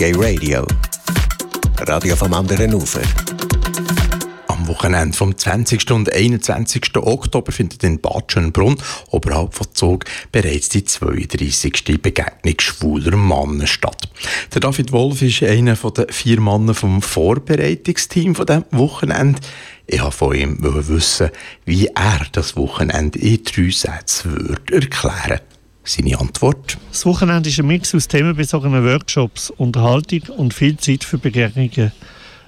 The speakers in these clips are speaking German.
Gay Radio. Radio vom anderen Ufer. Am Wochenende vom 20. und 21. Oktober findet in Bad Schönbrunn oberhalb von Zug bereits die 32. Begegnung schwuler Männer statt. Der David Wolf ist einer der vier Männer vom Vorbereitungsteam von diesem Wochenende. Ich wollte von ihm wissen, wie er das Wochenende in drei Sätzen würde erklären seine Antwort? Das Wochenende ist ein Mix aus themenbezogenen Workshops, Unterhaltung und viel Zeit für Begegnungen.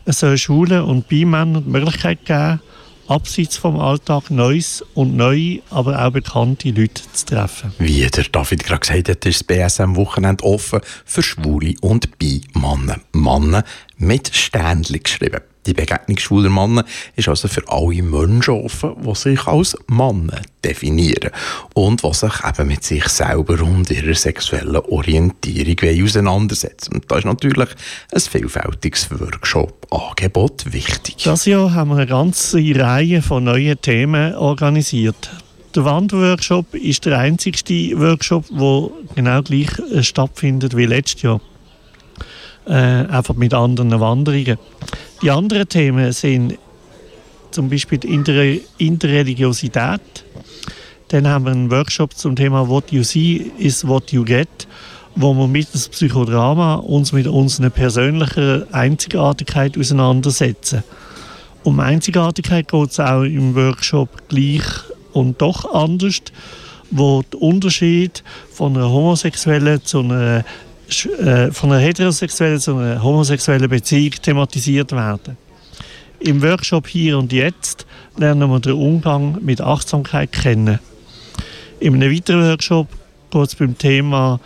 Es soll Schulen und Beimännern die Möglichkeit geben, abseits vom Alltag Neues und neue, aber auch bekannte Leute zu treffen. Wie der David gerade gesagt hat, ist das BSM-Wochenende offen für Schwule und Bimänner. Männer mit Ständchen geschrieben. Die Begegnung schwuler Männer ist also für alle Menschen offen, die sich als Männer definieren und die sich eben mit sich selber und ihrer sexuellen Orientierung auseinandersetzen. Und da ist natürlich ein vielfältiges Workshop-Angebot wichtig. Das Jahr haben wir eine ganze Reihe von neuen Themen organisiert. Der Wanderworkshop ist der einzigste Workshop, der genau gleich äh, stattfindet wie letztes Jahr. Äh, einfach mit anderen Wanderungen. Die anderen Themen sind zum Beispiel die Interreligiosität. Dann haben wir einen Workshop zum Thema What you see is what you get, wo wir mit dem Psychodrama uns mit unserer persönlichen Einzigartigkeit auseinandersetzen. Um Einzigartigkeit geht es auch im Workshop gleich und doch anders, wo der Unterschied von einer homosexuellen zu einer von einer heterosexuellen zu einer homosexuellen Beziehung thematisiert werden. Im Workshop Hier und Jetzt lernen wir den Umgang mit Achtsamkeit kennen. In einem weiteren Workshop geht es beim Thema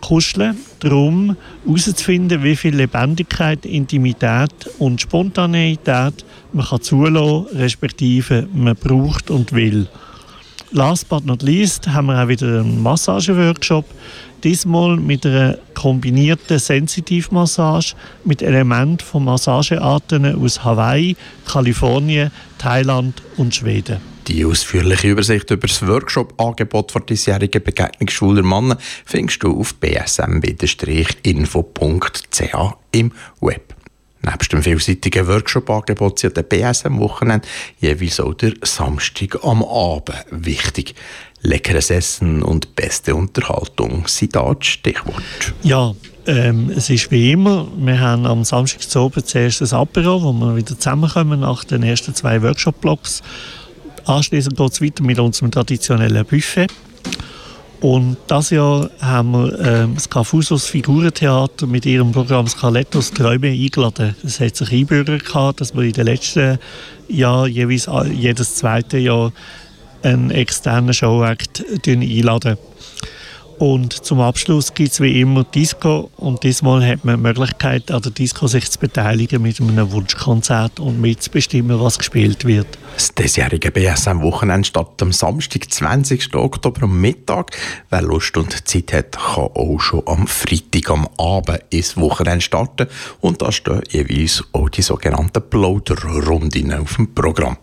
Kuscheln darum, herauszufinden, wie viel Lebendigkeit, Intimität und Spontaneität man kann zulassen, respektive man braucht und will. Last but not least haben wir auch wieder einen Massageworkshop diesmal mit einer kombinierten Sensitivmassage mit Elementen von Massagearten aus Hawaii, Kalifornien, Thailand und Schweden. Die ausführliche Übersicht über das Workshop-Angebot für diesjährige Begegnung schwuler Männer findest du auf bsm-info.ch im Web. Neben dem vielseitigen Workshop-Angebot sind der BSM-Wochenende jeweils auch der Samstag am Abend wichtig. Leckeres Essen und beste Unterhaltung sind da das Stichwort. Ja, ähm, es ist wie immer, wir haben am Samstag zu oben zuerst ein Apero, wo wir wieder zusammenkommen nach den ersten zwei Workshop-Blocks. Anschließend geht es weiter mit unserem traditionellen Buffet. Und das Jahr haben wir ähm, das Cafusos Figurentheater mit ihrem Programm Scalettos Träume eingeladen. Es hat sich einbürgert, dass wir in den letzten Jahren jeweils jedes zweite Jahr einen externen Showact einladen. Und zum Abschluss gibt es wie immer Disco und diesmal hat man die Möglichkeit, an der Disco sich zu beteiligen mit einem Wunschkonzert und mitzubestimmen, was gespielt wird. Das diesjährige BSM-Wochenende startet am Samstag, 20. Oktober am Mittag. Wer Lust und Zeit hat, kann auch schon am Freitag am Abend ins Wochenende starten. Und da stehen jeweils auch die sogenannten Plauderrunden auf dem Programm.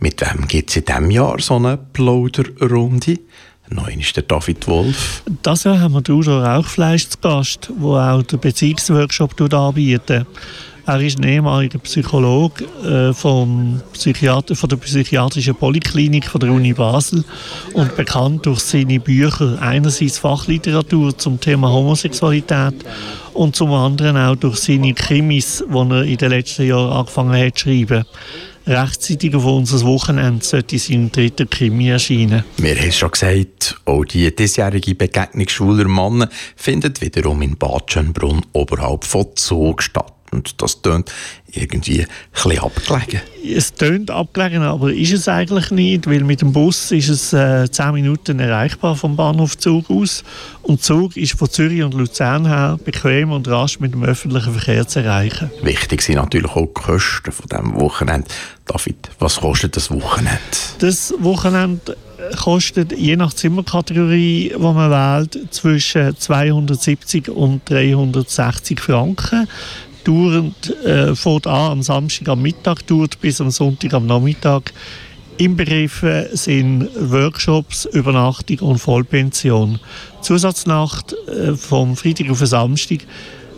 Mit wem gibt es in diesem Jahr so eine Plauderrunde? Neun ist der David Wolf. Das Jahr haben wir den Udo Rauchfleisch zu Gast, der auch den Beziehungsworkshop anbietet. Er ist ein ehemaliger Psychologe äh, vom Psychiater, von der psychiatrischen Poliklinik von der Uni Basel und bekannt durch seine Bücher. Einerseits Fachliteratur zum Thema Homosexualität und zum anderen auch durch seine Krimis, die er in den letzten Jahren angefangen hat zu schreiben rechtzeitig auf unser Wochenende sollte sein dritter Krimi erscheinen. Wir haben es schon gesagt, auch die diesjährige Begegnung schwuler Männer findet wiederum in Bad Schönbrunn oberhalb von Zug statt. Und das tönt irgendwie ein abgelegen. Es tönt abgelegen, aber ist es eigentlich nicht, weil mit dem Bus ist es äh, 10 Minuten erreichbar vom Bahnhof Zug aus. Und Zug ist von Zürich und Luzern her bequem und rasch mit dem öffentlichen Verkehr zu erreichen. Wichtig sind natürlich auch die Kosten von diesem Wochenende. David, was kostet das Wochenende? Das Wochenende kostet je nach Zimmerkategorie, die man wählt, zwischen 270 und 360 Franken dauernd, äh, fährt an am Samstag am Mittag, dauert bis am Sonntag am Nachmittag. Inbegriffen sind Workshops, Übernachtung und Vollpension. Zusatznacht äh, vom Freitag auf den Samstag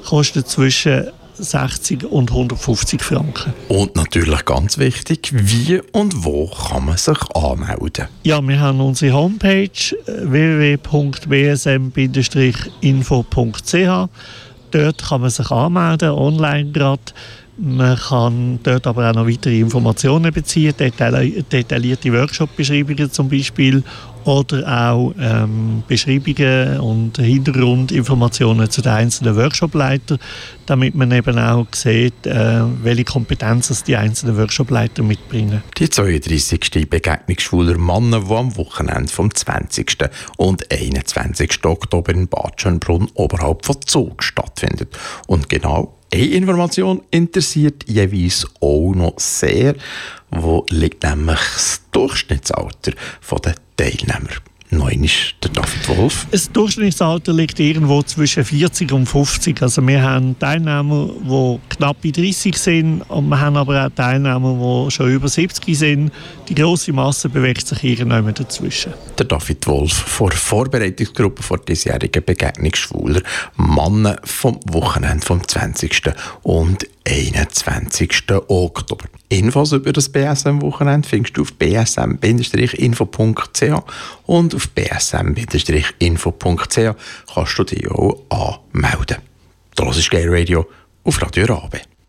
kostet zwischen 60 und 150 Franken. Und natürlich ganz wichtig, wie und wo kann man sich anmelden? Ja, wir haben unsere Homepage äh, www.bsm-info.ch. Dort kann man sich anmelden, online gerade. Man kann dort aber auch noch weitere Informationen beziehen, detaillierte Workshop-Beschreibungen zum Beispiel oder auch ähm, Beschreibungen und Hintergrundinformationen zu den einzelnen Workshopleitern, damit man eben auch sieht, äh, welche Kompetenzen die einzelnen Workshopleiter mitbringen. Die 32. Begegnung schwuler Männer, die am Wochenende vom 20. und 21. Oktober in Bad Schönbrunn oberhalb von Zug stattfindet. Und genau eine Information interessiert jeweils auch noch sehr. Wo liegt nämlich das Durchschnittsalter der Teilnehmer? Neun ist der Wolf. Das Durchschnittsalter liegt irgendwo zwischen 40 und 50. Also wir haben Teilnehmer, die knapp bei 30 sind und wir haben aber auch Teilnehmer, die schon über 70 sind. Die grosse Masse bewegt sich irgendwann dazwischen. Der David Wolf vor Vorbereitungsgruppe vor diesjährigen Begegnung schwuler Männer vom Wochenende vom 20. und 21. Oktober. Infos über das BSM-Wochenende findest du auf bsm-info.ch und auf bsm-info.ch kannst du dich auch anmelden. Das ist Gay Radio auf Radio Rabe.